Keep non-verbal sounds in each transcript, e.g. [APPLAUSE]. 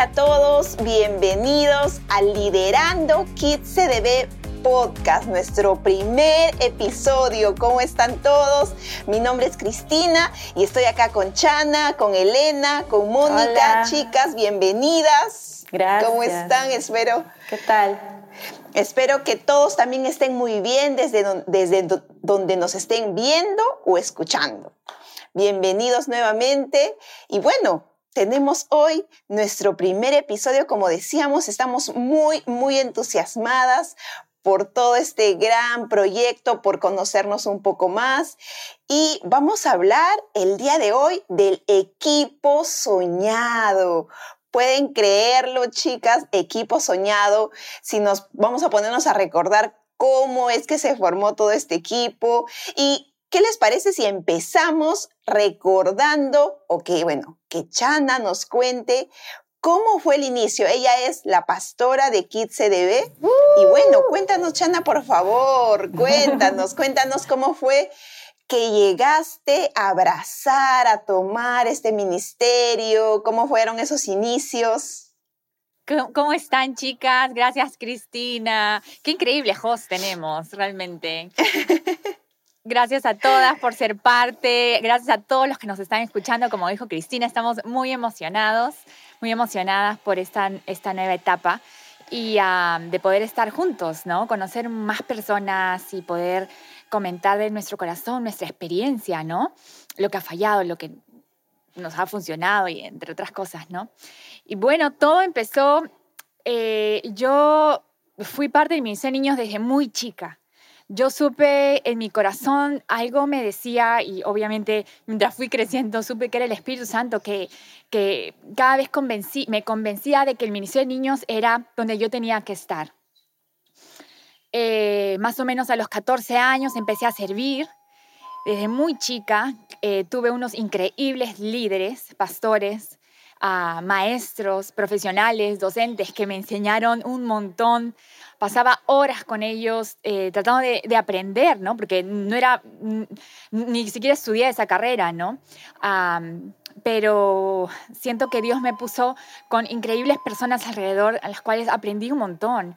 Hola a todos, bienvenidos a Liderando Kids CDB Podcast, nuestro primer episodio. ¿Cómo están todos? Mi nombre es Cristina y estoy acá con Chana, con Elena, con Mónica. Chicas, bienvenidas. Gracias. ¿Cómo están? Espero. ¿Qué tal? Espero que todos también estén muy bien desde, desde donde nos estén viendo o escuchando. Bienvenidos nuevamente y bueno, tenemos hoy nuestro primer episodio, como decíamos, estamos muy, muy entusiasmadas por todo este gran proyecto, por conocernos un poco más. Y vamos a hablar el día de hoy del equipo soñado. Pueden creerlo, chicas, equipo soñado. Si nos vamos a ponernos a recordar cómo es que se formó todo este equipo y ¿Qué les parece si empezamos recordando, o que, bueno, que Chana nos cuente cómo fue el inicio? Ella es la pastora de Kids CDB. Y bueno, cuéntanos, Chana, por favor, cuéntanos, [LAUGHS] cuéntanos cómo fue que llegaste a abrazar, a tomar este ministerio, cómo fueron esos inicios. ¿Cómo están, chicas? Gracias, Cristina. Qué increíble host tenemos, realmente. [LAUGHS] Gracias a todas por ser parte, gracias a todos los que nos están escuchando. Como dijo Cristina, estamos muy emocionados, muy emocionadas por esta, esta nueva etapa y de poder estar juntos, ¿no? Conocer más personas y poder comentar de nuestro corazón, nuestra experiencia, ¿no? Lo que ha fallado, lo que nos ha funcionado y entre otras cosas, ¿no? Y bueno, todo empezó, eh, yo fui parte de mis Niños desde muy chica yo supe en mi corazón, algo me decía, y obviamente mientras fui creciendo, supe que era el Espíritu Santo que, que cada vez me convencía de que el Ministerio de Niños era donde yo tenía que estar. Eh, más o menos a los 14 años empecé a servir. Desde muy chica eh, tuve unos increíbles líderes, pastores, ah, maestros, profesionales, docentes que me enseñaron un montón pasaba horas con ellos eh, tratando de, aprender, ¿no? Porque no era, ni siquiera estudié esa carrera, ¿no? pero siento que Dios me puso con increíbles personas alrededor a las cuales aprendí un montón.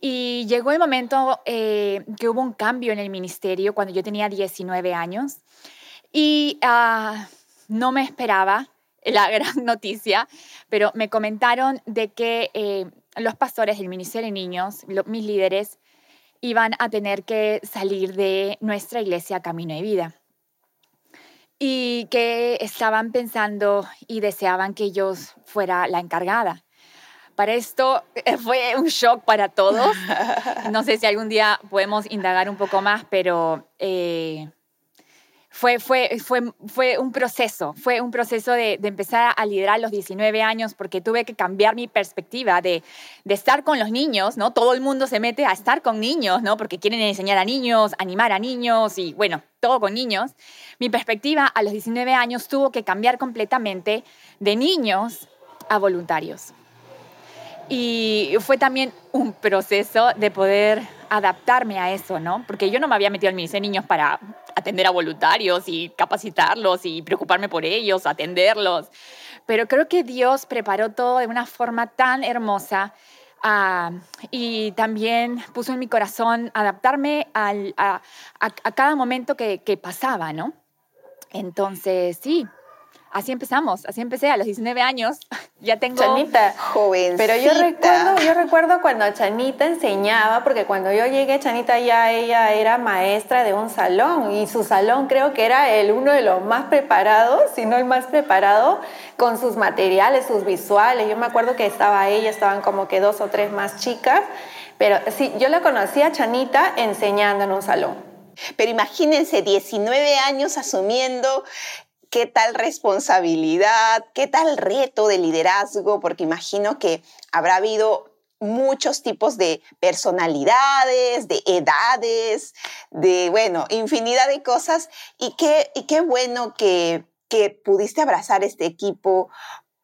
Y llegó el momento eh, que hubo un cambio en el ministerio cuando yo tenía 19 años y ah, no me esperaba [LAUGHS] la gran noticia, pero me comentaron de que eh, los pastores del Ministerio de Niños, mis líderes, iban a tener que salir de nuestra iglesia Camino de Vida. Y que estaban pensando y deseaban que yo fuera la encargada. Para esto eh, fue un shock para todos. [LAUGHS] No sé si algún día podemos indagar un poco más, pero eh, fue, fue, fue, fue un proceso, fue un proceso de, empezar a liderar a los 19 años porque tuve que cambiar mi perspectiva de, de, estar con los niños, ¿no? Todo el mundo se mete a estar con niños, ¿no? Porque quieren enseñar a niños, animar a niños y bueno, todo con niños. Mi perspectiva a los 19 años tuvo que cambiar completamente de niños a voluntarios. Y fue también un proceso de poder adaptarme a eso, ¿no? Porque yo no me había metido al Ministerio de Niños para atender a voluntarios y capacitarlos y preocuparme por ellos, atenderlos. Pero creo que Dios preparó todo de una forma tan hermosa ah, y también puso en mi corazón adaptarme a, cada momento que, que pasaba, ¿no? Entonces, sí, así empezamos, así empecé a los 19 años. [LAUGHS] Ya tengo Chanita, joven. Pero yo recuerdo, yo recuerdo cuando Chanita enseñaba, porque cuando yo llegué, Chanita ya ella era maestra de un salón y su salón creo que era el uno de los más preparados, si no el más preparado, con sus materiales, sus visuales. Yo me acuerdo que estaba ella, estaban como que dos o tres más chicas, pero sí, yo la conocí a Chanita enseñando en un salón. Pero imagínense, 19 años asumiendo qué tal responsabilidad, qué tal reto de liderazgo, porque imagino que habrá habido muchos tipos de personalidades, de edades, de, bueno, infinidad de cosas. Y qué, y qué bueno que, que pudiste abrazar este equipo,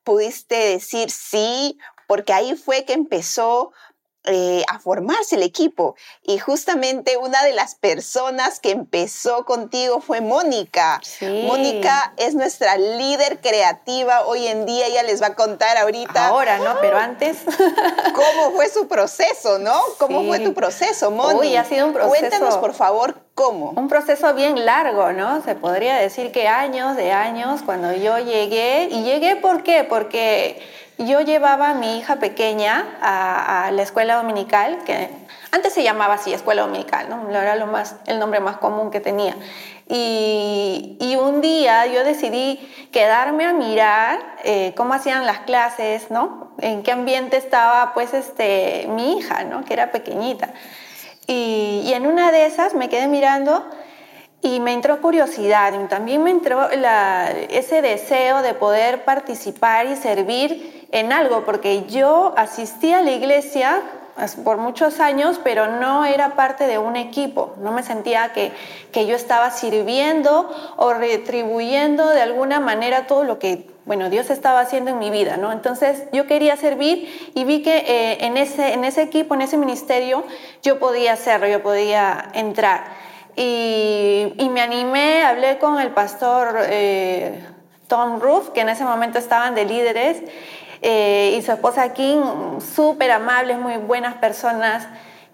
pudiste decir sí, porque ahí fue que empezó eh, a formarse el equipo. Y justamente una de las personas que empezó contigo fue Mónica. Mónica es nuestra líder creativa hoy en día. Ella les va a contar ahorita. Ahora, ¿no? Pero antes. [LAUGHS] ¿Cómo fue su proceso, no? ¿Cómo fue tu proceso, Mónica? Uy, ha sido un proceso. Cuéntanos, por favor, cómo. Un proceso bien largo, ¿no? Se podría decir que años de años cuando yo llegué. ¿Y llegué por qué? Porque yo llevaba a mi hija pequeña a, la escuela dominical, que antes se llamaba así, escuela dominical, ¿no? Era lo más, el nombre más común que tenía. Y, un día yo decidí quedarme a mirar eh, cómo hacían las clases, ¿no? En qué ambiente estaba, pues, este, mi hija, ¿no? Que era pequeñita. Y, y en una de esas me quedé mirando y me entró curiosidad, y también me entró ese deseo de poder participar y servir en algo, porque yo asistí a la iglesia por muchos años, pero no era parte de un equipo, no me sentía que, que yo estaba sirviendo o retribuyendo de alguna manera todo lo que bueno, Dios estaba haciendo en mi vida, ¿no? Entonces yo quería servir y vi que eh, en, ese, en ese equipo, en ese ministerio, yo podía hacerlo, yo podía entrar. Y, me animé, hablé con el pastor eh, Tom Ruth, que en ese momento estaban de líderes, eh, y su esposa Kim, súper amables, muy buenas personas,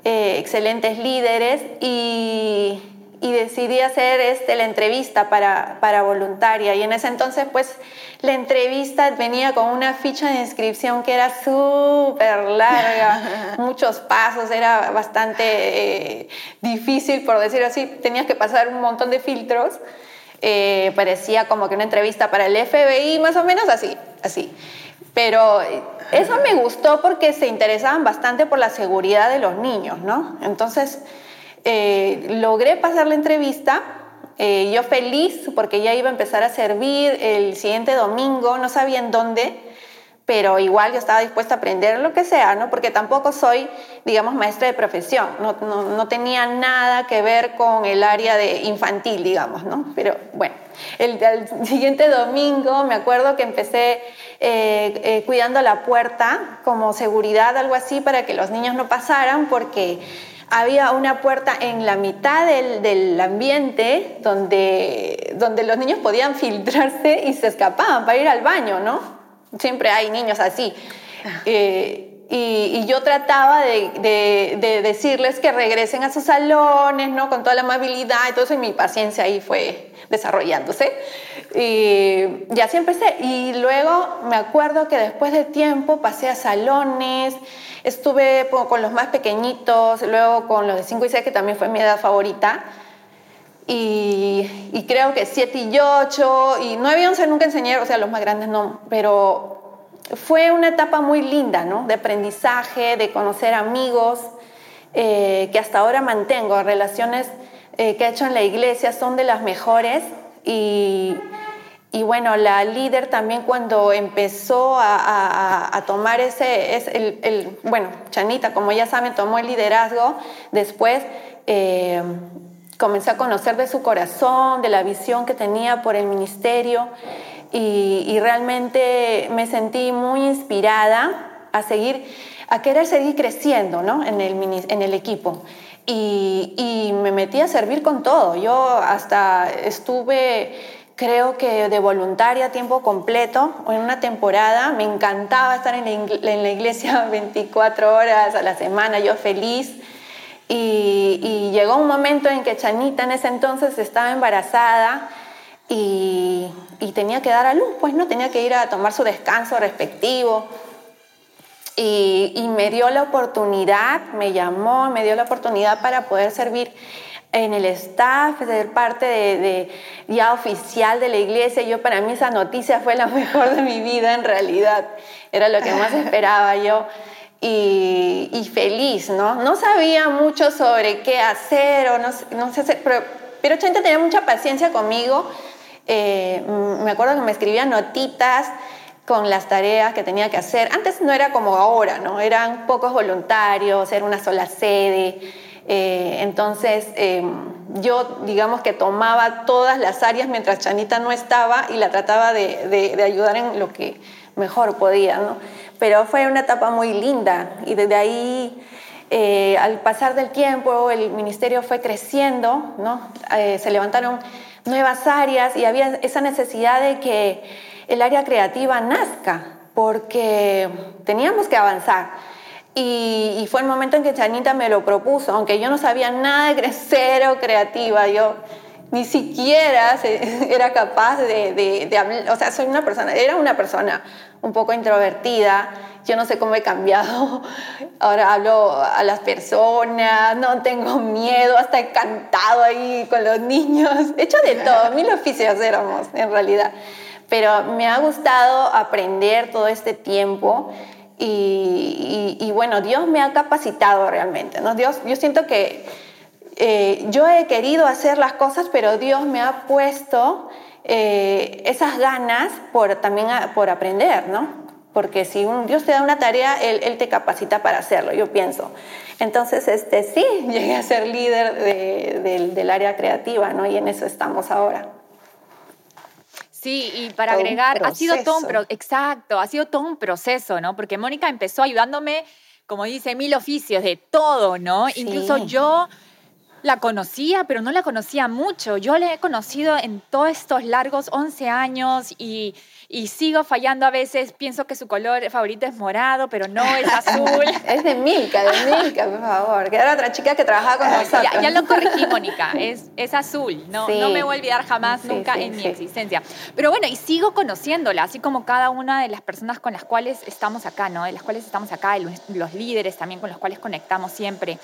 eh, excelentes líderes, y y decidí hacer este, la entrevista para, para voluntaria. Y en ese entonces, pues, la entrevista venía con una ficha de inscripción que era súper larga, [LAUGHS] muchos pasos, era bastante eh, difícil, por decir así. Tenías que pasar un montón de filtros. Eh, parecía como que una entrevista para el FBI, más o menos así, así. Pero eso me gustó porque se interesaban bastante por la seguridad de los niños, ¿no? Entonces, eh, logré pasar la entrevista. Eh, yo feliz porque ya iba a empezar a servir el siguiente domingo, no sabía en dónde, pero igual yo estaba dispuesta a aprender lo que sea, ¿no? Porque tampoco soy, digamos, maestra de profesión, no, no, tenía nada que ver con el área de infantil, digamos, ¿no? Pero bueno, el, siguiente domingo me acuerdo que empecé eh, cuidando la puerta como seguridad, algo así, para que los niños no pasaran, porque había una puerta en la mitad del, ambiente donde, donde los niños podían filtrarse y se escapaban para ir al baño, ¿no? Siempre hay niños así. Ah. Eh, y, yo trataba de, decirles que regresen a sus salones, ¿no? Con toda la amabilidad y todo eso, y mi paciencia ahí fue desarrollándose. Y, y así empecé. Y luego me acuerdo que después de tiempo pasé a salones, Estuve con los más pequeñitos, luego con los de 5 y 6, que también fue mi edad favorita. Y, creo que 7 y 8, y 9 y 11 nunca enseñé, o sea, los más grandes no, pero fue una etapa muy linda, ¿no? De aprendizaje, de conocer amigos, eh, que hasta ahora mantengo. Relaciones eh, que he hecho en la iglesia son de las mejores y y bueno, la líder también cuando empezó a, tomar ese, es el, bueno, Chanita, como ya saben, tomó el liderazgo, después eh, comencé a conocer de su corazón, de la visión que tenía por el ministerio y, realmente me sentí muy inspirada a seguir, a querer seguir creciendo ¿no? en, el, en el equipo. Y, y me metí a servir con todo. Yo hasta estuve creo que de voluntaria a tiempo completo en una temporada. Me encantaba estar en la, iglesia [LAUGHS] 24 horas a la semana, yo feliz. Y, llegó un momento en que Chanita en ese entonces estaba embarazada y, tenía que dar a luz, pues no, tenía que ir a tomar su descanso respectivo. Y, y me dio la oportunidad, me llamó, me dio la oportunidad para poder servir en el staff, ser parte de, ya oficial de la iglesia. Yo para mí esa noticia fue la [LAUGHS] mejor de mi vida en realidad. Era lo que más esperaba yo. Y, feliz, ¿no? No sabía mucho sobre qué hacer o no, no sé hacer, pero, pero Chente tenía mucha paciencia conmigo. Eh, me acuerdo que me escribía notitas con las tareas que tenía que hacer. Antes no era como ahora, ¿no? Eran pocos voluntarios, era una sola sede. Eh, entonces, em, yo digamos que tomaba todas las áreas mientras Chanita no estaba y la trataba de, ayudar en lo que mejor podía, ¿no? Pero fue una etapa muy linda y desde ahí eh, al pasar del tiempo el ministerio fue creciendo, ¿no? Eh, se levantaron nuevas áreas y había esa necesidad de que el área creativa nazca, porque teníamos que avanzar. Y, fue el momento en que Chanita me lo propuso, aunque yo no sabía nada de [LAUGHS] cero creativa, yo ni siquiera [LAUGHS] era capaz de, de, hablar, o sea, soy una persona, era una persona un poco introvertida, yo no sé cómo he cambiado, [LAUGHS] ahora hablo a las personas, no tengo miedo, hasta he cantado ahí con los niños, he hecho de todo, [LAUGHS] mil oficios éramos en realidad, pero me ha gustado aprender todo este tiempo. Y, y, bueno, Dios me ha capacitado realmente, ¿no? Dios, yo siento que eh, yo he querido hacer las cosas, pero Dios me ha puesto eh, esas ganas por también por aprender, ¿no? Porque si un, Dios te da una tarea, él, te capacita para hacerlo, yo pienso. Entonces, este, sí, [LAUGHS] llegué a ser líder del área creativa, ¿no? Y en eso estamos ahora. Sí, y para agregar, ha sido todo un exacto, ha sido todo un proceso, ¿no? Porque Mónica empezó ayudándome, como dice, mil oficios de todo, ¿no? Incluso yo la conocía, pero no la conocía mucho. Yo la he conocido en todos estos largos 11 años y, sigo fallando a veces. Pienso que su color favorito es morado, pero no, es [LAUGHS] azul. es de Milka, de Milka, por favor. Que era otra chica que trabajaba con nosotros. Ya, ya lo corregí, Mónica. Es, es azul. No, no me voy a olvidar jamás, nunca en mi existencia. Pero bueno, y sigo conociéndola, así como cada una de las personas con las cuales estamos acá, ¿no? De las cuales estamos acá, los, los líderes también con los cuales conectamos siempre.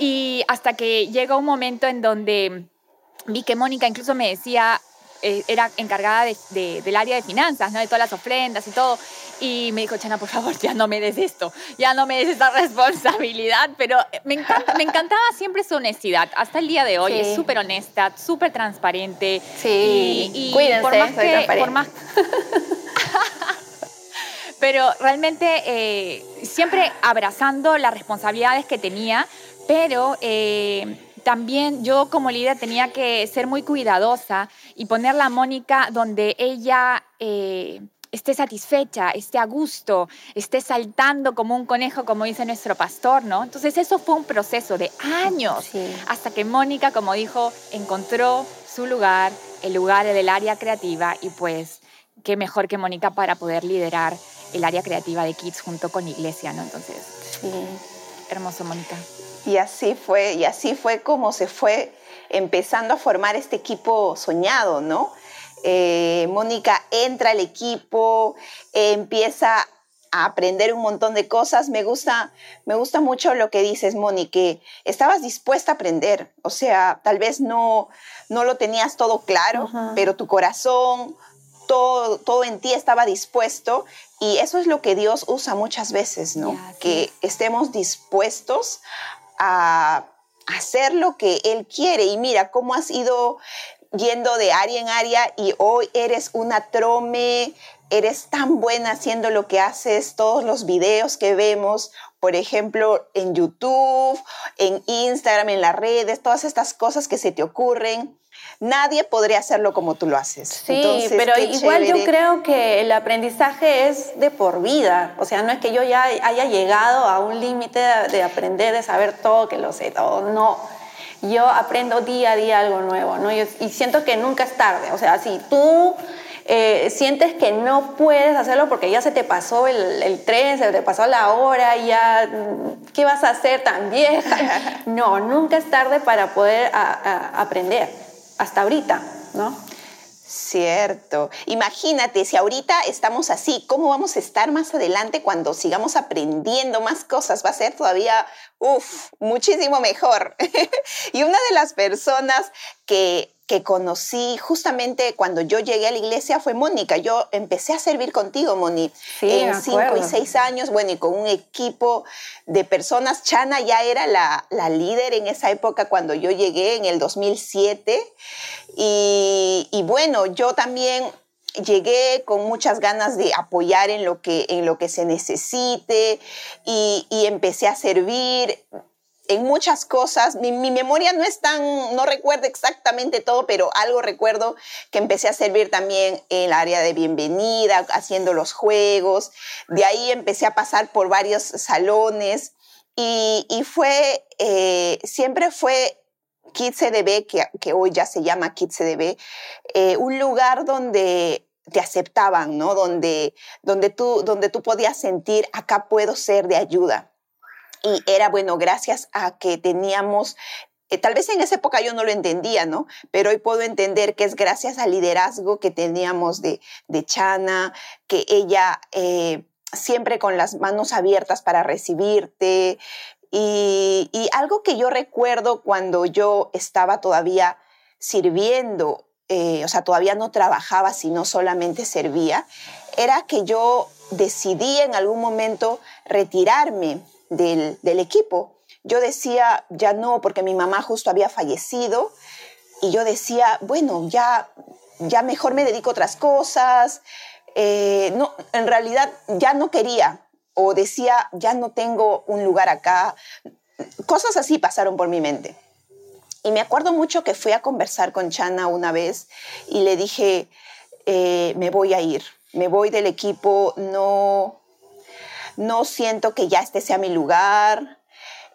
Y hasta que llegó un momento en donde vi que Mónica incluso me decía, eh, era encargada de, del área de finanzas, ¿no? de todas las ofrendas y todo. Y me dijo, Chana, por favor, ya no me des esto, ya no me des esta [LAUGHS] responsabilidad. Pero me, me encantaba siempre su honestidad. Hasta el día de hoy es súper honesta, súper transparente. Sí, y, Cuídense, por más que, por más... [LAUGHS] pero realmente eh, siempre abrazando las responsabilidades que tenía, pero eh, también yo como líder tenía que ser muy cuidadosa y poner a Mónica donde ella eh, esté satisfecha, esté a gusto, esté saltando como un conejo, como dice nuestro pastor, ¿no? Entonces eso fue un proceso de años hasta que Mónica, como dijo, encontró su lugar, el lugar del área creativa y pues qué mejor que Mónica para poder liderar el área creativa de Kids junto con Iglesia, ¿no? Entonces, sí. hermoso, Mónica. Y así fue, y así fue como se fue empezando a formar este equipo soñado, ¿no? Eh, Mónica entra al equipo, empieza a aprender un montón de cosas. Me gusta, me gusta mucho lo que dices, Mónica, que estabas dispuesta a aprender. O sea, tal vez no, no lo tenías todo claro, pero tu corazón, todo, todo en ti estaba dispuesto. Y eso es lo que Dios usa muchas veces, ¿no? que estemos dispuestos a hacer lo que Él quiere. Y mira cómo has ido yendo de área en área y hoy eres una trome, eres tan buena haciendo lo que haces, todos los videos que vemos, por ejemplo, en YouTube, en Instagram, en las redes, todas estas cosas que se te ocurren nadie podría hacerlo como tú lo haces. Sí, pero igual yo creo que el aprendizaje es de por vida. O sea, no es que yo ya haya llegado a un límite de aprender, de saber todo, que lo sé todo. No. Yo aprendo día a día algo nuevo, ¿no? y siento que nunca es tarde. O sea, si tú eh, sientes que no puedes hacerlo porque ya se te pasó el, tren, se te pasó la hora, ya, ¿qué vas a hacer tan vieja? [LAUGHS] No, nunca es tarde para poder aprender hasta ahorita, ¿no? Cierto. Imagínate, si ahorita estamos así, ¿cómo vamos a estar más adelante cuando sigamos aprendiendo más cosas? Va a ser todavía, uff, muchísimo mejor. [LAUGHS] y una de las personas que que conocí justamente cuando yo llegué a la iglesia fue Mónica. Yo empecé a servir contigo, Moni, en cinco y seis años, bueno, y con un equipo de personas. Chana ya era la, líder en esa época cuando yo llegué en el 2007. Y, y bueno, yo también llegué con muchas ganas de apoyar en lo que, en lo que se necesite y, y empecé a servir en muchas cosas. Mi, memoria no es tan, no recuerdo exactamente todo, pero algo recuerdo que empecé a servir también en el área de bienvenida, haciendo los juegos. De ahí empecé a pasar por varios salones Y, fue, eh, siempre fue KidsCDB, que, que hoy ya se llama KidsCDB, eh, un lugar donde te aceptaban, ¿no? Donde, donde, tú, donde tú podías sentir, acá puedo ser de ayuda. Y era, bueno, gracias a que teníamos eh, tal vez en esa época yo no lo entendía, ¿no? Pero hoy puedo entender que es gracias al liderazgo que teníamos de, de Chana, que ella eh, siempre con las manos abiertas para recibirte. Y, algo que yo recuerdo cuando yo estaba todavía sirviendo, eh, o sea, todavía no trabajaba, sino solamente servía, era que yo decidí en algún momento retirarme del, equipo yo decía, ya no, porque mi mamá justo había fallecido, y yo decía, bueno, ya, ya mejor me dedico a otras cosas. Eh, no, en realidad ya no quería, o decía, ya no tengo un lugar acá. Cosas así pasaron por mi mente. Y me acuerdo mucho que fui a conversar con Chana una vez y le dije, eh, me voy a ir, me voy del equipo, no, no siento que ya este sea mi lugar,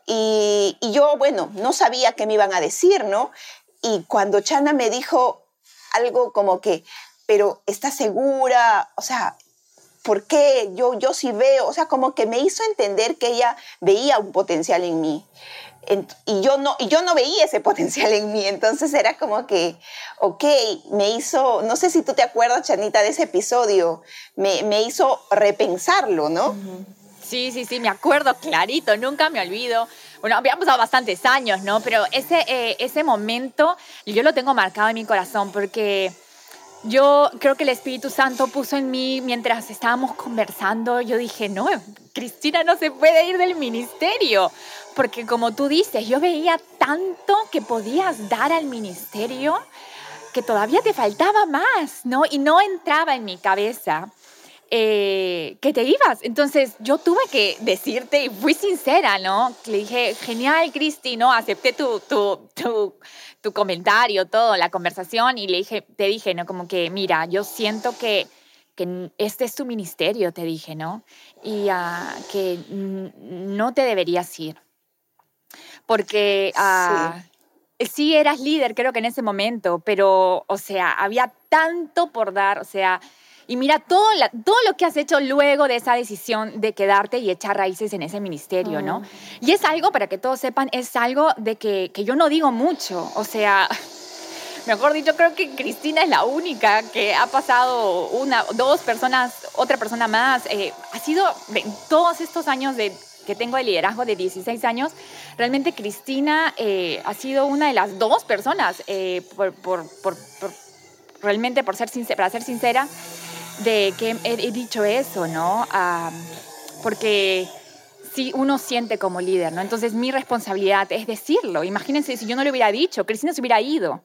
y, yo, bueno, no sabía qué me iban a decir, ¿no? Y cuando Chana me dijo algo como que, pero ¿estás segura? O sea, ¿por qué? Yo, yo sí veo, o sea, como que me hizo entender que ella veía un potencial en mí. Y, yo no, y yo no veía ese potencial en mí, entonces era como que, ok, me hizo, no sé si tú te acuerdas, Chanita, de ese episodio, me, me hizo repensarlo, ¿no? Sí, sí, sí, me acuerdo clarito, nunca me olvido. Bueno, habían pasado bastantes años, ¿no? Pero ese, eh, ese momento yo lo tengo marcado en mi corazón porque yo creo que el Espíritu Santo puso en mí mientras estábamos conversando, yo dije, no, Cristina no se puede ir del ministerio, porque como tú dices, yo veía tanto que podías dar al ministerio que todavía te faltaba más, ¿no? Y no entraba en mi cabeza eh, que te ibas. Entonces yo tuve que decirte y fui sincera, ¿no? Le dije, genial, Cristi, ¿no? Acepté tu, tu, tu, comentario, todo, la conversación y le dije, te dije, ¿no? Como que, mira, yo siento que, que este es tu ministerio, te dije, ¿no? Y ah, que no te deberías ir. Porque... Uh, sí. eras líder, creo que en ese momento, pero, o sea, había tanto por dar, o sea, y mira todo, todo lo que has hecho luego de esa decisión de quedarte y echar raíces en ese ministerio, ¿no? Y es algo, para que todos sepan, es algo de que, que yo no digo mucho. O sea, [LAUGHS] mejor dicho, creo que Cristina es la única que ha pasado una, dos personas, otra persona más. Eh, ha sido todos estos años de, que tengo de liderazgo de 16 años, realmente Cristina eh, ha sido una de las dos personas, eh, por, por, por, realmente por ser para ser sincera, de que he, dicho eso, ¿no? porque si uno siente como líder, ¿no? Entonces mi responsabilidad es decirlo. Imagínense si yo no lo hubiera dicho, Cristina se hubiera ido.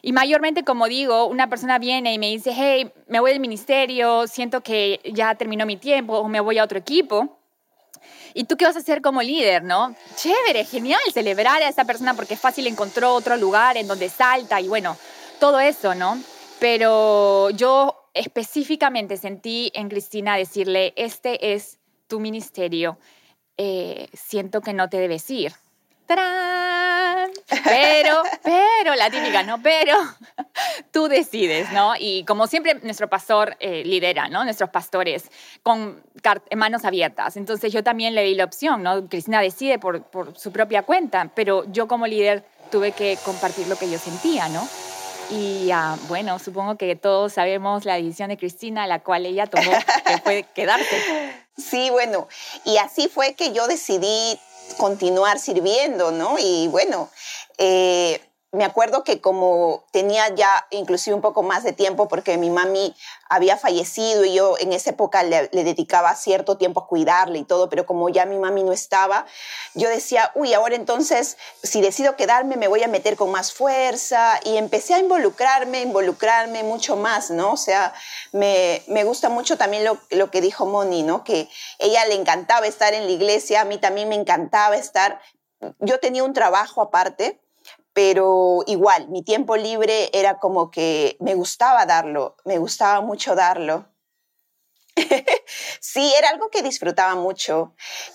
Y mayormente, como digo, una persona viene y me dice, hey, me voy del ministerio, siento que ya terminó mi tiempo o me voy a otro equipo. ¿Y tú qué vas a hacer como líder, no? Chévere, genial, celebrar a esa persona porque fácil encontró otro lugar en donde salta y bueno, todo eso, ¿no? Pero yo específicamente sentí en Cristina decirle, este es tu ministerio, eh, siento que no te debes ir. Pero, pero, la típica, ¿no? Pero tú decides, ¿no? Y como siempre, nuestro pastor eh, lidera, ¿no? Nuestros pastores con manos abiertas. Entonces yo también le di la opción, ¿no? Cristina decide por, por su propia cuenta, pero yo como líder tuve que compartir lo que yo sentía, ¿no? Y ah, bueno, supongo que todos sabemos la decisión de Cristina, la cual ella tomó, que fue quedarse. [LAUGHS] Sí, bueno, y así fue que yo decidí continuar sirviendo, ¿no? Y bueno, eh, me acuerdo que como tenía ya inclusive un poco más de tiempo porque mi mami había fallecido y yo en esa época le, dedicaba cierto tiempo a cuidarle y todo, pero como ya mi mami no estaba, yo decía, uy, ahora entonces si decido quedarme me voy a meter con más fuerza y empecé a involucrarme, involucrarme mucho más, ¿no? O sea, me, me gusta mucho también lo, lo que dijo Moni, ¿no? Que ella le encantaba estar en la iglesia, a mí también me encantaba estar, yo tenía un trabajo aparte pero igual, mi tiempo libre era como que me gustaba darlo, me gustaba mucho darlo. [LAUGHS] sí, era algo que disfrutaba mucho.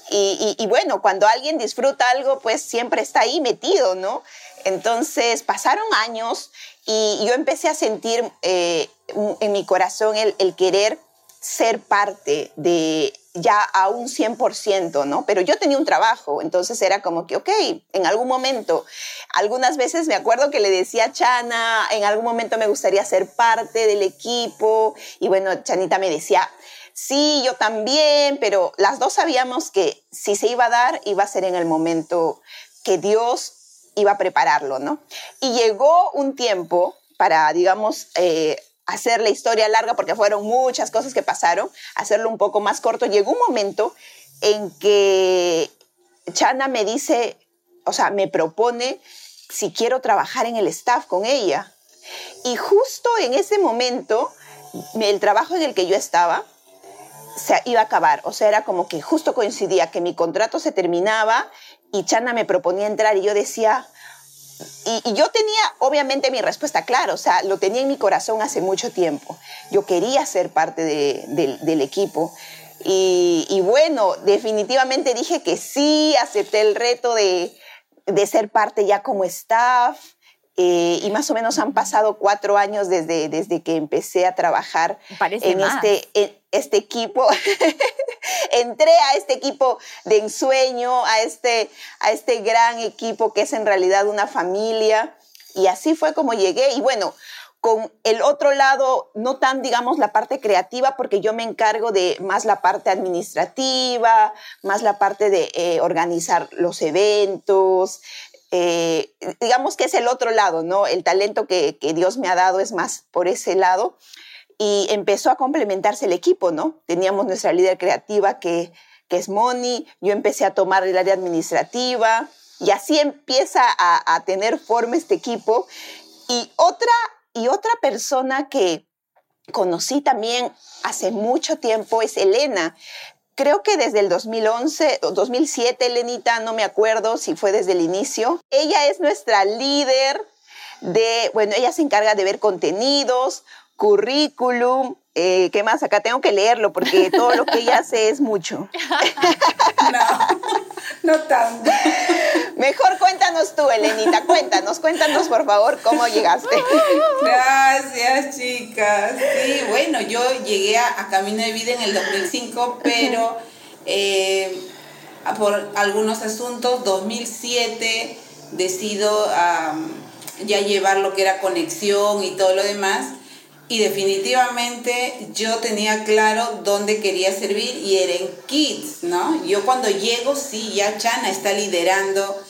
Y, bueno, cuando alguien disfruta algo, pues siempre está ahí metido, ¿no? Entonces pasaron años y yo empecé a sentir eh, en mi corazón el querer ser parte de ya a un 100%, ¿no? Pero yo tenía un trabajo, entonces era como que, ok, en algún momento, algunas veces me acuerdo que le decía a Chana, en algún momento me gustaría ser parte del equipo, y bueno, Chanita me decía, sí, yo también, pero las dos sabíamos que si se iba a dar, iba a ser en el momento que Dios iba a prepararlo, ¿no? Y llegó un tiempo para, digamos, eh, hacer la historia larga porque fueron muchas cosas que pasaron, hacerlo un poco más corto, llegó un momento en que Chana me dice, o sea, me propone si quiero trabajar en el staff con ella. Y justo en ese momento, el trabajo en el que yo estaba se iba a acabar. O sea, era como que justo coincidía que mi contrato se terminaba y Chana me proponía entrar y yo decía, y, yo tenía obviamente mi respuesta clara, o sea, lo tenía en mi corazón hace mucho tiempo. Yo quería ser parte del equipo. Y, bueno, definitivamente dije que sí, acepté el reto de, ser parte ya como staff. Eh, y más o menos han pasado cuatro años desde, desde que empecé a trabajar en este, este equipo. [LAUGHS] Entré a este equipo de ensueño, a este, a este gran equipo que es en realidad una familia. Y así fue como llegué. Y bueno, con el otro lado, no tan, digamos, la parte creativa, porque yo me encargo de más la parte administrativa, más la parte de eh, organizar los eventos. Eh, digamos que es el otro lado, ¿no? El talento que, Dios me ha dado es más por ese lado y empezó a complementarse el equipo, ¿no? Teníamos nuestra líder creativa que, que es Moni, yo empecé a tomar el área administrativa y así empieza a, a tener forma este equipo. Y otra, y otra persona que conocí también hace mucho tiempo es Elena. Creo que desde el 2011 o 2007, Elenita, no me acuerdo si fue desde el inicio. Ella es nuestra líder de, bueno, ella se encarga de ver contenidos, currículum, eh, ¿qué más? Acá tengo que leerlo porque todo lo que ella [LAUGHS] hace es mucho. no, no tanto. Mejor cuéntanos tú, Elenita, cuéntanos, cuéntanos por favor cómo llegaste. Gracias, chicas. Sí, bueno, yo llegué a, Camino de Vida en el 2005, pero eh, por algunos asuntos, 2007 decido ya llevar lo que era conexión y todo lo demás y definitivamente yo tenía claro dónde quería servir y era en Kids, ¿no? Yo cuando llego, sí, ya Chana está liderando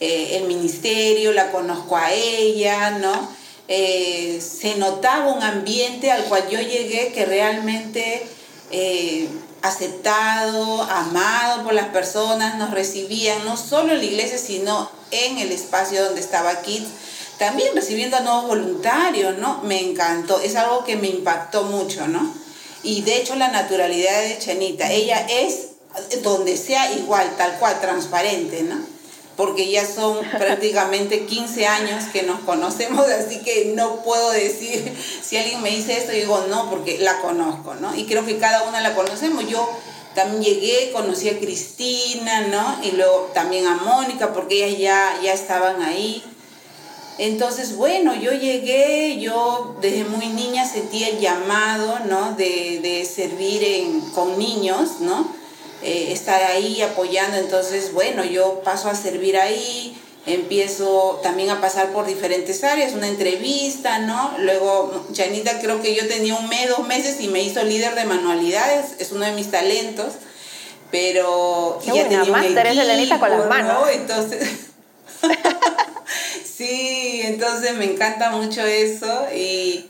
eh, el ministerio, la conozco a ella, ¿no? Eh, se notaba un ambiente al cual yo llegué que realmente eh, aceptado, amado por las personas, nos recibían no solo en la iglesia, sino en el espacio donde estaba Kids también recibiendo a nuevos voluntarios, ¿no? Me encantó, es algo que me impactó mucho, ¿no? Y de hecho la naturalidad de Chanita, ella es donde sea igual, tal cual, transparente, ¿no? Porque ya son [LAUGHS] prácticamente 15 años que nos conocemos, así que no puedo decir, si alguien me dice esto, digo no, porque la conozco, ¿no? Y creo que cada una la conocemos. Yo también llegué, conocí a Cristina, ¿no? Y luego también a Mónica, porque ellas ya, ya estaban ahí. Entonces, bueno, yo llegué, yo desde muy niña sentí el llamado, ¿no? De, servir en, con niños, ¿no? Eh, estar ahí apoyando. Entonces, bueno, yo paso a servir ahí, empiezo también a pasar por diferentes áreas, una entrevista, ¿no? Luego, Janita creo que yo tenía un mes, dos meses y me hizo líder de manualidades, es uno de mis talentos, pero ya tenía un equipo, con las manos. ¿no? Entonces... [LAUGHS] Sí, entonces me encanta mucho eso y,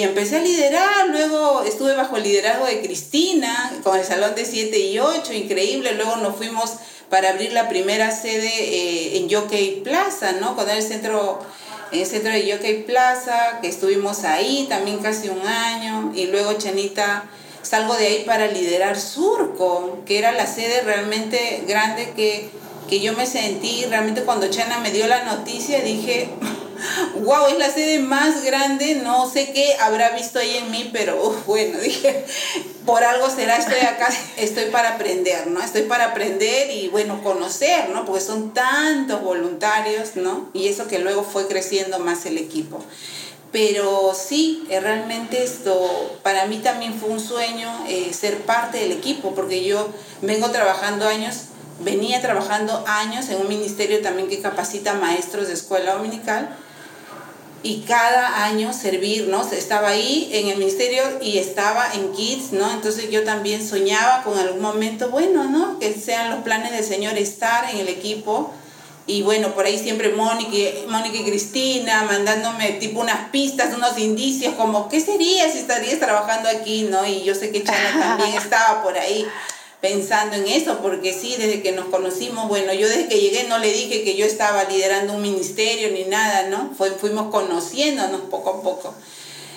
empecé a liderar, luego estuve bajo el liderazgo de Cristina con el Salón de 7 y 8, increíble, luego nos fuimos para abrir la primera sede eh, en Yockey Plaza, ¿no? Con el centro, el centro de Yockey Plaza, que estuvimos ahí también casi un año. Y luego Chanita salgo de ahí para liderar Surco, que era la sede realmente grande que que yo me sentí realmente cuando Chana me dio la noticia, dije, [LAUGHS] wow, es la sede más grande, no sé qué habrá visto ahí en mí, pero bueno, [LAUGHS] dije, por algo será, estoy acá, [LAUGHS] estoy para aprender, ¿no? Estoy para aprender y bueno, conocer, ¿no? Porque son tantos voluntarios, ¿no? Y eso que luego fue creciendo más el equipo. Pero sí, eh, realmente esto para mí también fue un sueño eh, ser parte del equipo, porque yo vengo trabajando años, venía trabajando años en un ministerio también que capacita maestros de escuela dominical y cada año servir, ¿no? Estaba ahí en el ministerio y estaba en Kids, ¿no? Entonces yo también soñaba con algún momento, bueno, ¿no? Que sean los planes del Señor estar en el equipo y bueno, por ahí siempre Mónica, Mónica y Cristina mandándome tipo unas pistas, unos indicios, como, ¿qué sería si estarías trabajando aquí? ¿no? Y yo sé que Chana [LAUGHS] también estaba por ahí pensando en eso, porque sí, desde que nos conocimos, bueno, yo desde que llegué no le dije que yo estaba liderando un ministerio ni nada, ¿no? Fue, fuimos conociéndonos poco a poco.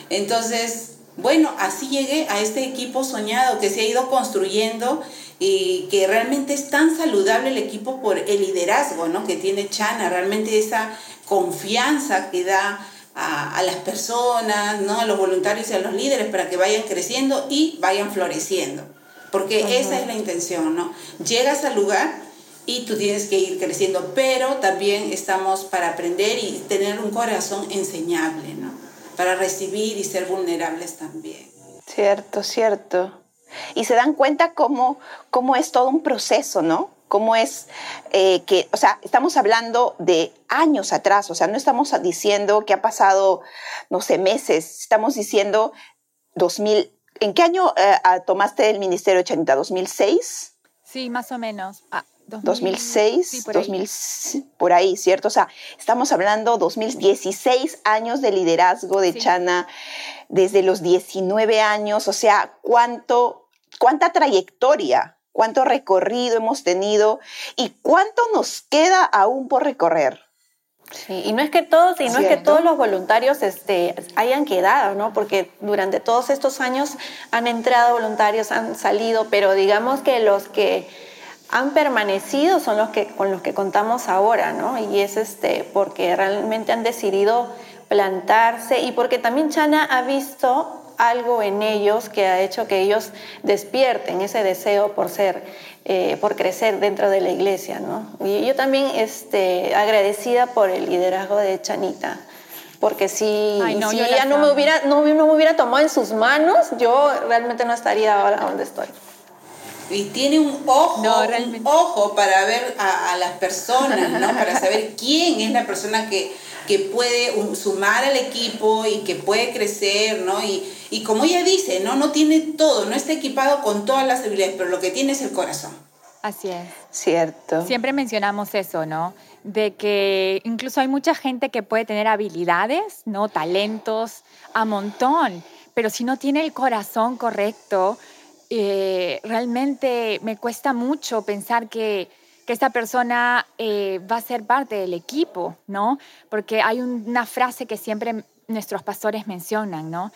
Entonces, bueno, así llegué a este equipo soñado que se ha ido construyendo y que realmente es tan saludable el equipo por el liderazgo ¿no? que tiene Chana, realmente esa confianza que da a, las personas, ¿no? a los voluntarios y a los líderes para que vayan creciendo y vayan floreciendo. Porque esa es la intención, ¿no? Llegas al lugar y tú tienes que ir creciendo, pero también estamos para aprender y tener un corazón enseñable, ¿no? Para recibir y ser vulnerables también. Cierto, cierto y se dan cuenta cómo, cómo es todo un proceso, ¿no? Cómo es eh, que, o sea, estamos hablando de años atrás, o sea, no estamos diciendo que ha pasado, no sé, meses, estamos diciendo 2000. ¿En qué año eh, tomaste el Ministerio 80? ¿2006? Sí, más o menos. Ah, 2006, por, 2000, por ahí, ¿cierto? O sea, estamos hablando 2016 años de liderazgo de Chana desde los 19 años, o sea, cuánto, cuánta trayectoria, cuánto recorrido hemos tenido y cuánto nos queda aún por recorrer. Sí, y no es que todos, y no es que todos los voluntarios este, hayan quedado, ¿no? Porque durante todos estos años han entrado voluntarios, han salido, pero digamos que los que han permanecido son los que con los que contamos ahora, ¿no? Y es este porque realmente han decidido plantarse y porque también Chana ha visto algo en ellos que ha hecho que ellos despierten ese deseo por ser, eh, por crecer dentro de la iglesia, ¿no? Y yo también este, agradecida por el liderazgo de Chanita, porque si, si ella no me, hubiera, no, no me hubiera tomado en sus manos, yo realmente no estaría ahora donde estoy y tiene un ojo, un ojo para ver a, a, las personas, ¿no? Para [LAUGHS] saber quién es la persona que, que puede sumar al equipo y que puede crecer, ¿no? Y, y como ella dice, ¿no? No tiene todo, no está equipado con todas las habilidades, pero lo que tiene es el corazón. Así es. Cierto. Siempre mencionamos eso, ¿no? De que incluso hay mucha gente que puede tener habilidades, ¿no? Talentos a montón, pero si no tiene el corazón correcto, eh, realmente me cuesta mucho pensar que, que esta persona eh, va a ser parte del equipo, ¿no? Porque hay una frase que siempre nuestros pastores mencionan, ¿no?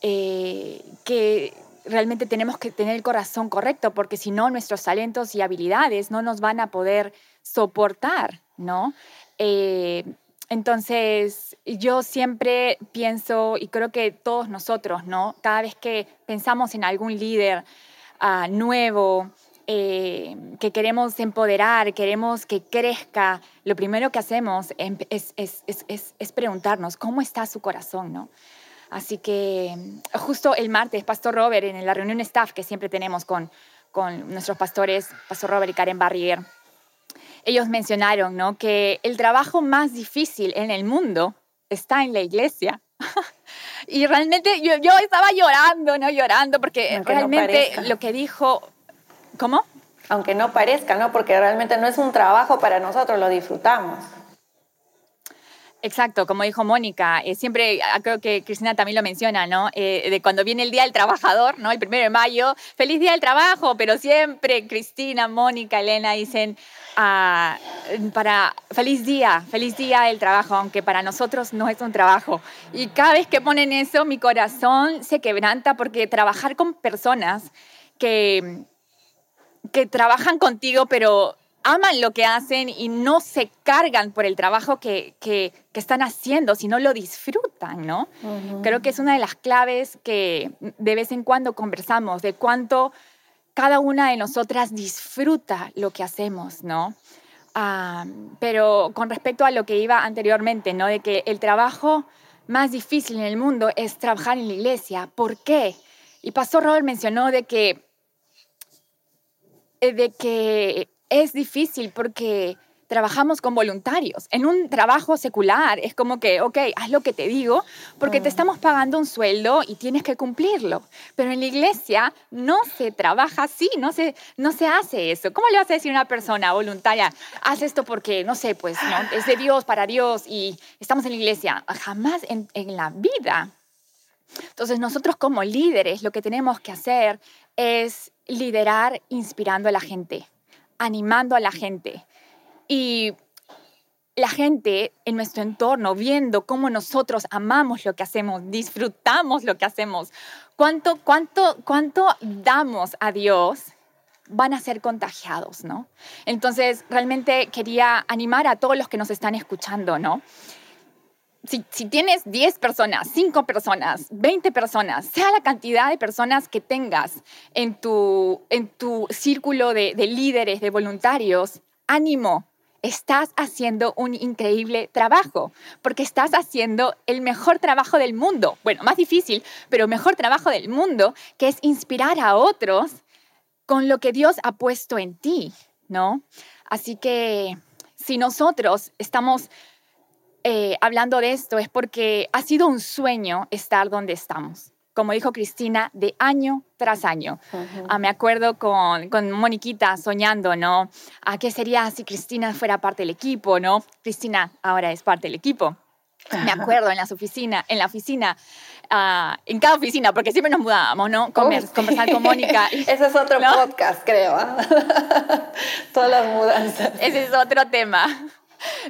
Eh, que realmente tenemos que tener el corazón correcto, porque si no, nuestros talentos y habilidades no nos van a poder soportar, ¿no? Entonces, yo siempre pienso, y creo que todos nosotros, ¿no? Cada vez que pensamos en algún líder ah, nuevo, eh, que queremos empoderar, queremos que crezca, lo primero que hacemos es, es, preguntarnos, ¿cómo está su corazón, no? Así que justo el martes, Pastor Robert, en la reunión staff que siempre tenemos con, con nuestros pastores, Pastor Robert y Karen Barrier, ellos mencionaron ¿no? que el trabajo más difícil en el mundo está en la iglesia. [LAUGHS] y realmente yo, yo, estaba llorando, ¿no? Llorando porque realmente lo que dijo... ¿Cómo? Aunque no parezca, ¿no? Porque realmente no es un trabajo para nosotros, lo disfrutamos. Exacto, como dijo Mónica, eh, siempre, ah, creo que Cristina también lo menciona, ¿no? Eh, de cuando viene el Día del Trabajador, ¿no? El primero de mayo, feliz Día del Trabajo, pero siempre Cristina, Mónica, Elena dicen, ah, para feliz día, feliz día del trabajo, aunque para nosotros no es un trabajo. Y cada vez que ponen eso, mi corazón se quebranta porque trabajar con personas que, que trabajan contigo, pero aman lo que hacen y no se cargan por el trabajo que, que, están haciendo, sino lo disfrutan, ¿no? Creo que es una de las claves que de vez en cuando conversamos, de cuánto cada una de nosotras disfruta lo que hacemos, ¿no? Ah, pero con respecto a lo que iba anteriormente, ¿no? De que el trabajo más difícil en el mundo es trabajar en la iglesia. ¿Por qué? Y Pastor Robert mencionó de que, de que es difícil porque trabajamos con voluntarios. En un trabajo secular es como que, ok, haz lo que te digo, porque te estamos pagando un sueldo y tienes que cumplirlo. Pero en la iglesia no se trabaja así, no se, no se hace eso. ¿Cómo le vas a decir a una persona voluntaria, haz esto porque, no sé, pues ¿no? es de Dios para Dios y estamos en la iglesia? Jamás en, en la vida. Entonces nosotros como líderes lo que tenemos que hacer es liderar inspirando a la gente animando a la gente. Y la gente en nuestro entorno, viendo cómo nosotros amamos lo que hacemos, disfrutamos lo que hacemos, cuánto, cuánto, cuánto damos a Dios, van a ser contagiados, ¿no? Entonces, realmente quería animar a todos los que nos están escuchando, ¿no? Si, tienes 10 personas, 5 personas, 20 personas, sea la cantidad de personas que tengas en tu, en tu círculo de, de líderes, de voluntarios, ánimo, estás haciendo un increíble trabajo, porque estás haciendo el mejor trabajo del mundo. Bueno, más difícil, pero mejor trabajo del mundo, que es inspirar a otros con lo que Dios ha puesto en ti, ¿no? Así que si nosotros estamos eh, hablando de esto es porque ha sido un sueño estar donde estamos como dijo Cristina, de año tras año. Ah, me acuerdo con, con Moniquita soñando, ¿no? ¿A ah, qué sería si Cristina fuera parte del equipo, ¿no? Cristina ahora es parte del equipo. Me acuerdo en, las oficinas, en la oficina, ah, en cada oficina, porque siempre nos mudábamos, ¿no? Conversar con Mónica. [LAUGHS] Ese es otro podcast, creo. [LAUGHS] Todas las mudanzas. Ese es otro tema.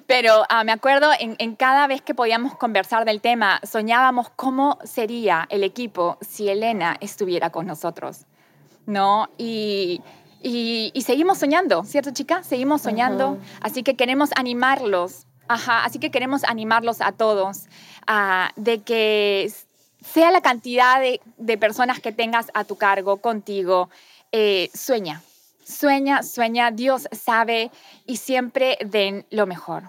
Pero ah, me acuerdo en, cada vez que podíamos conversar del tema, soñábamos cómo sería el equipo si Elena estuviera con nosotros, ¿no? Y, y, seguimos soñando, ¿cierto, chica? Seguimos soñando. Así que queremos animarlos, ajá, así que queremos animarlos a todos uh, de que sea la cantidad de, de, personas que tengas a tu cargo, contigo, eh, sueña, Sueña, sueña, Dios sabe y siempre den lo mejor.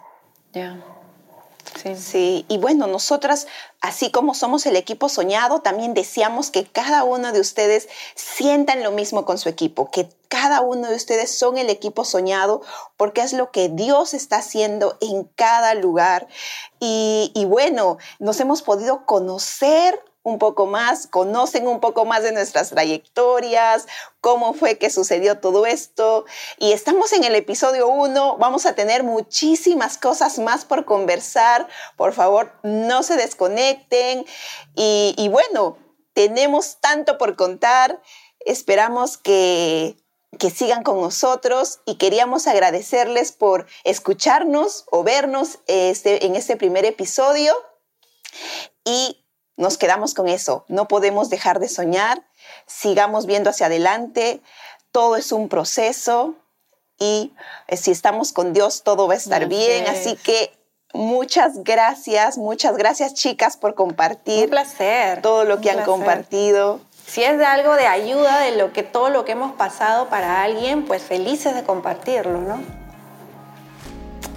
Sí. sí, y bueno, nosotras, así como somos el equipo soñado, también deseamos que cada uno de ustedes sientan lo mismo con su equipo, que cada uno de ustedes son el equipo soñado, porque es lo que Dios está haciendo en cada lugar. Y, y bueno, nos hemos podido conocer un poco más, conocen un poco más de nuestras trayectorias, cómo fue que sucedió todo esto. Y estamos en el episodio 1, vamos a tener muchísimas cosas más por conversar. Por favor, no se desconecten. Y, bueno, tenemos tanto por contar. Esperamos que que sigan con nosotros y queríamos agradecerles por escucharnos o vernos este, en este primer episodio. Y nos quedamos con eso. No podemos dejar de soñar, sigamos viendo hacia adelante. Todo es un proceso y eh, si estamos con Dios, todo va a estar bien. Así que muchas gracias, muchas gracias chicas por compartir. Un placer. Todo lo que han compartido. Si es de algo de ayuda, de lo que todo lo que hemos pasado para alguien, pues felices de compartirlo, ¿no?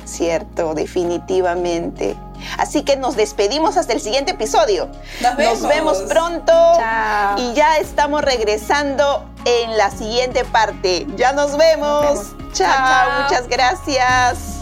Cierto, definitivamente. Así que nos despedimos hasta el siguiente episodio. Nos vemos, pronto. Y ya estamos regresando en la siguiente parte. Ya nos vemos. chao. Muchas gracias.